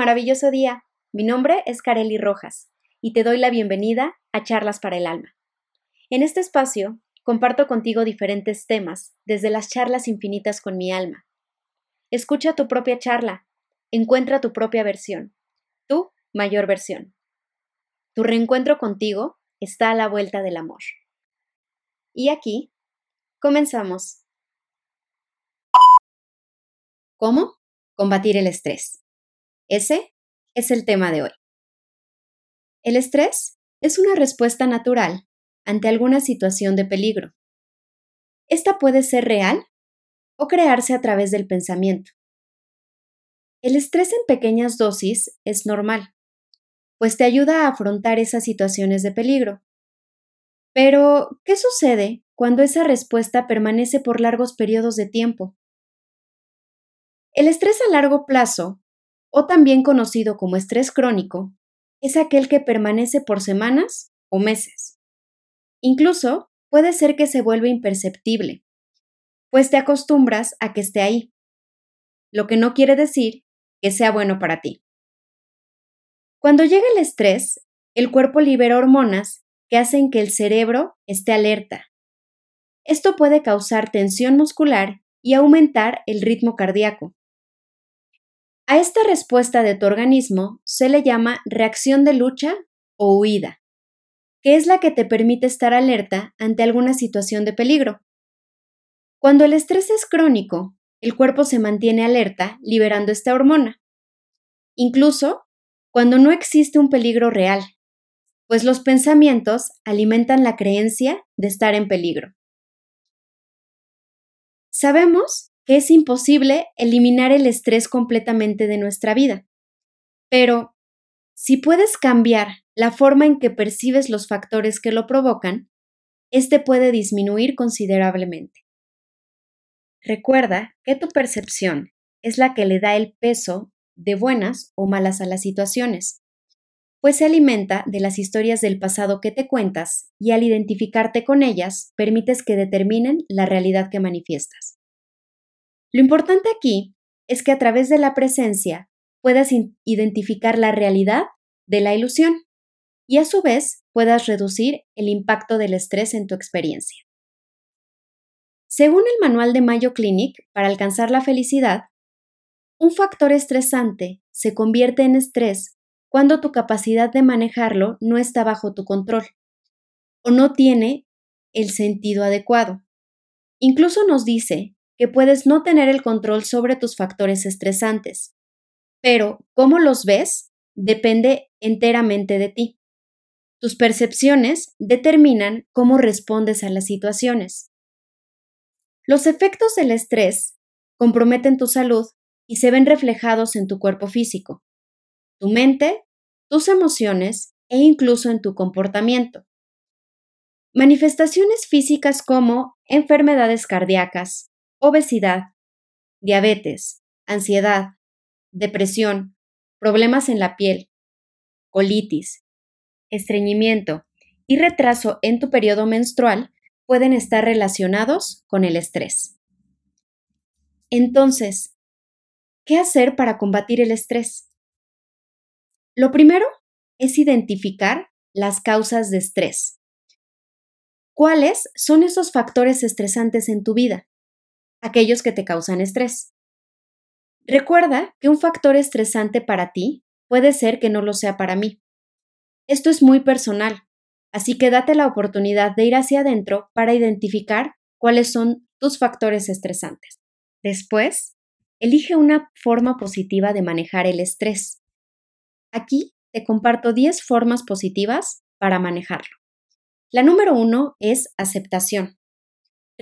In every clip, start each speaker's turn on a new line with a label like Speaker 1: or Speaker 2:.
Speaker 1: Maravilloso día. Mi nombre es Kareli Rojas y te doy la bienvenida a Charlas para el Alma. En este espacio comparto contigo diferentes temas desde las charlas infinitas con mi alma. Escucha tu propia charla, encuentra tu propia versión, tu mayor versión. Tu reencuentro contigo está a la vuelta del amor. Y aquí comenzamos. ¿Cómo? Combatir el estrés. Ese es el tema de hoy. El estrés es una respuesta natural ante alguna situación de peligro. Esta puede ser real o crearse a través del pensamiento. El estrés en pequeñas dosis es normal, pues te ayuda a afrontar esas situaciones de peligro. Pero, ¿qué sucede cuando esa respuesta permanece por largos periodos de tiempo? El estrés a largo plazo, o también conocido como estrés crónico, es aquel que permanece por semanas o meses. Incluso puede ser que se vuelva imperceptible, pues te acostumbras a que esté ahí, lo que no quiere decir que sea bueno para ti. Cuando llega el estrés, el cuerpo libera hormonas que hacen que el cerebro esté alerta. Esto puede causar tensión muscular y aumentar el ritmo cardíaco. A esta respuesta de tu organismo se le llama reacción de lucha o huida que es la que te permite estar alerta ante alguna situación de peligro. Cuando el estrés es crónico, el cuerpo se mantiene alerta liberando esta hormona, incluso cuando no existe un peligro real, pues los pensamientos alimentan la creencia de estar en peligro. Sabemos es imposible eliminar el estrés completamente de nuestra vida, pero si puedes cambiar la forma en que percibes los factores que lo provocan, este puede disminuir considerablemente. Recuerda que tu percepción es la que le da el peso de buenas o malas a las situaciones, pues se alimenta de las historias del pasado que te cuentas y al identificarte con ellas permites que determinen la realidad que manifiestas. Lo importante aquí es que a través de la presencia puedas identificar la realidad de la ilusión y a su vez puedas reducir el impacto del estrés en tu experiencia. Según el manual de Mayo Clinic, para alcanzar la felicidad, un factor estresante se convierte en estrés cuando tu capacidad de manejarlo no está bajo tu control o no tiene el sentido adecuado. Incluso nos dice que puedes no tener el control sobre tus factores estresantes, pero cómo los ves depende enteramente de ti. Tus percepciones determinan cómo respondes a las situaciones. Los efectos del estrés comprometen tu salud y se ven reflejados en tu cuerpo físico, tu mente, tus emociones e incluso en tu comportamiento. Manifestaciones físicas como enfermedades cardíacas, obesidad, diabetes, ansiedad, depresión, problemas en la piel, colitis, estreñimiento y retraso en tu periodo menstrual pueden estar relacionados con el estrés. Entonces, ¿qué hacer para combatir el estrés? Lo primero es identificar las causas de estrés. ¿Cuáles son esos factores estresantes en tu vida? Aquellos que te causan estrés. Recuerda que un factor estresante para ti puede ser que no lo sea para mí. Esto es muy personal, así que date la oportunidad de ir hacia adentro para identificar cuáles son tus factores estresantes. Después, elige una forma positiva de manejar el estrés. Aquí te comparto 10 formas positivas para manejarlo. La número uno es aceptación.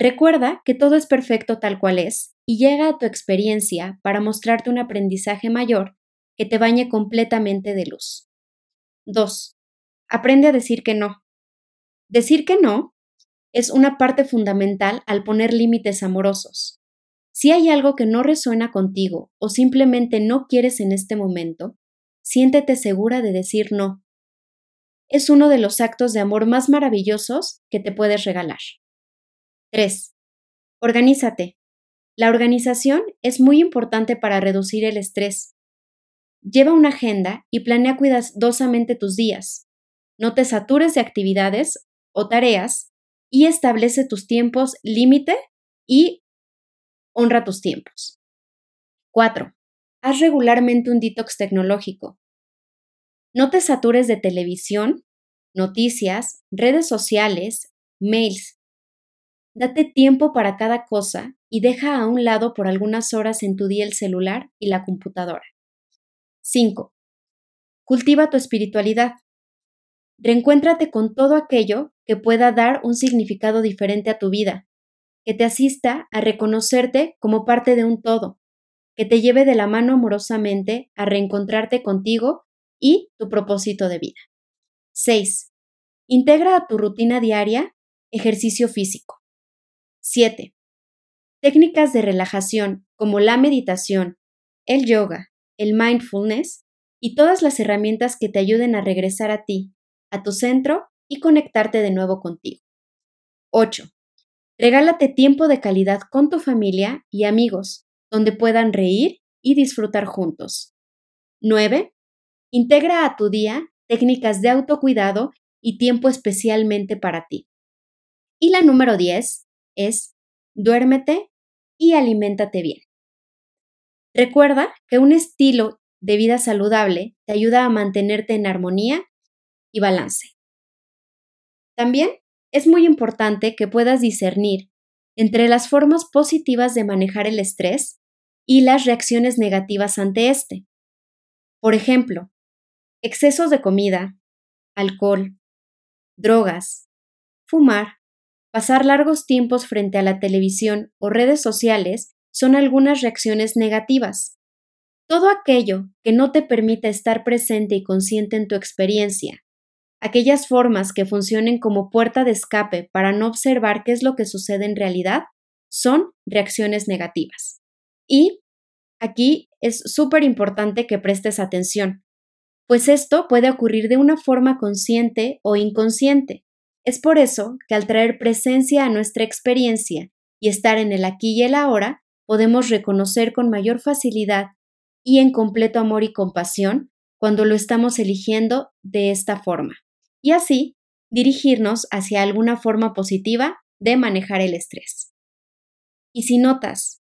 Speaker 1: Recuerda que todo es perfecto tal cual es y llega a tu experiencia para mostrarte un aprendizaje mayor que te bañe completamente de luz. 2. Aprende a decir que no. Decir que no es una parte fundamental al poner límites amorosos. Si hay algo que no resuena contigo o simplemente no quieres en este momento, siéntete segura de decir no. Es uno de los actos de amor más maravillosos que te puedes regalar. 3. Organízate. La organización es muy importante para reducir el estrés. Lleva una agenda y planea cuidadosamente tus días. No te satures de actividades o tareas y establece tus tiempos límite y honra tus tiempos. 4. Haz regularmente un detox tecnológico. No te satures de televisión, noticias, redes sociales, mails. Date tiempo para cada cosa y deja a un lado por algunas horas en tu día el celular y la computadora. 5. Cultiva tu espiritualidad. Reencuéntrate con todo aquello que pueda dar un significado diferente a tu vida, que te asista a reconocerte como parte de un todo, que te lleve de la mano amorosamente a reencontrarte contigo y tu propósito de vida. 6. Integra a tu rutina diaria ejercicio físico. 7. Técnicas de relajación como la meditación, el yoga, el mindfulness y todas las herramientas que te ayuden a regresar a ti, a tu centro y conectarte de nuevo contigo. 8. Regálate tiempo de calidad con tu familia y amigos, donde puedan reír y disfrutar juntos. 9. Integra a tu día técnicas de autocuidado y tiempo especialmente para ti. Y la número 10 es duérmete y aliméntate bien. Recuerda que un estilo de vida saludable te ayuda a mantenerte en armonía y balance. También es muy importante que puedas discernir entre las formas positivas de manejar el estrés y las reacciones negativas ante este. Por ejemplo, excesos de comida, alcohol, drogas, fumar, pasar largos tiempos frente a la televisión o redes sociales son algunas reacciones negativas. Todo aquello que no te permita estar presente y consciente en tu experiencia aquellas formas que funcionen como puerta de escape para no observar qué es lo que sucede en realidad, son reacciones negativas. Y aquí es súper importante que prestes atención, pues esto puede ocurrir de una forma consciente o inconsciente. Es por eso que al traer presencia a nuestra experiencia y estar en el aquí y el ahora, podemos reconocer con mayor facilidad y en completo amor y compasión cuando lo estamos eligiendo de esta forma y así dirigirnos hacia alguna forma positiva de manejar el estrés. Y si notas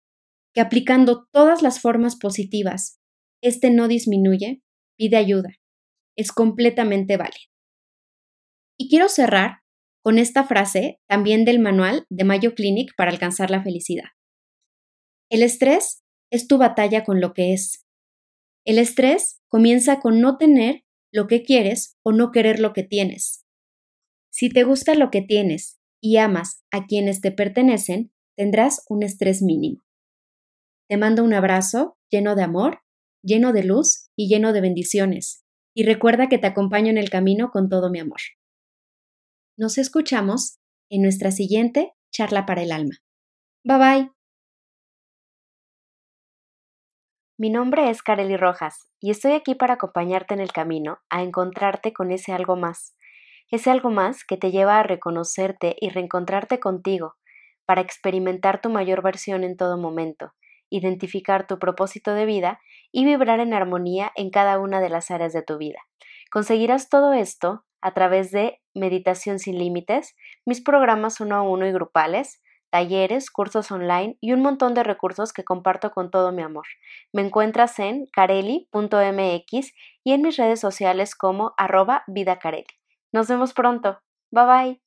Speaker 1: que aplicando todas las formas positivas, este no disminuye, pide ayuda. Es completamente válido. Y quiero cerrar con esta frase también del manual de Mayo Clinic para alcanzar la felicidad. El estrés es tu batalla con lo que es. El estrés comienza con no tener lo que quieres o no querer lo que tienes. Si te gusta lo que tienes y amas a quienes te pertenecen, tendrás un estrés mínimo. Te mando un abrazo lleno de amor, lleno de luz y lleno de bendiciones, y recuerda que te acompaño en el camino con todo mi amor. Nos escuchamos en nuestra siguiente charla para el alma. Bye bye. Mi nombre es Kareli Rojas y estoy aquí para acompañarte en el camino a encontrarte con ese algo más, ese algo más que te lleva a reconocerte y reencontrarte contigo, para experimentar tu mayor versión en todo momento, identificar tu propósito de vida y vibrar en armonía en cada una de las áreas de tu vida. Conseguirás todo esto a través de Meditación sin Límites, mis programas uno a uno y grupales, talleres, cursos online y un montón de recursos que comparto con todo mi amor. Me encuentras en careli.mx y en mis redes sociales como arroba vidacareli. Nos vemos pronto. Bye bye.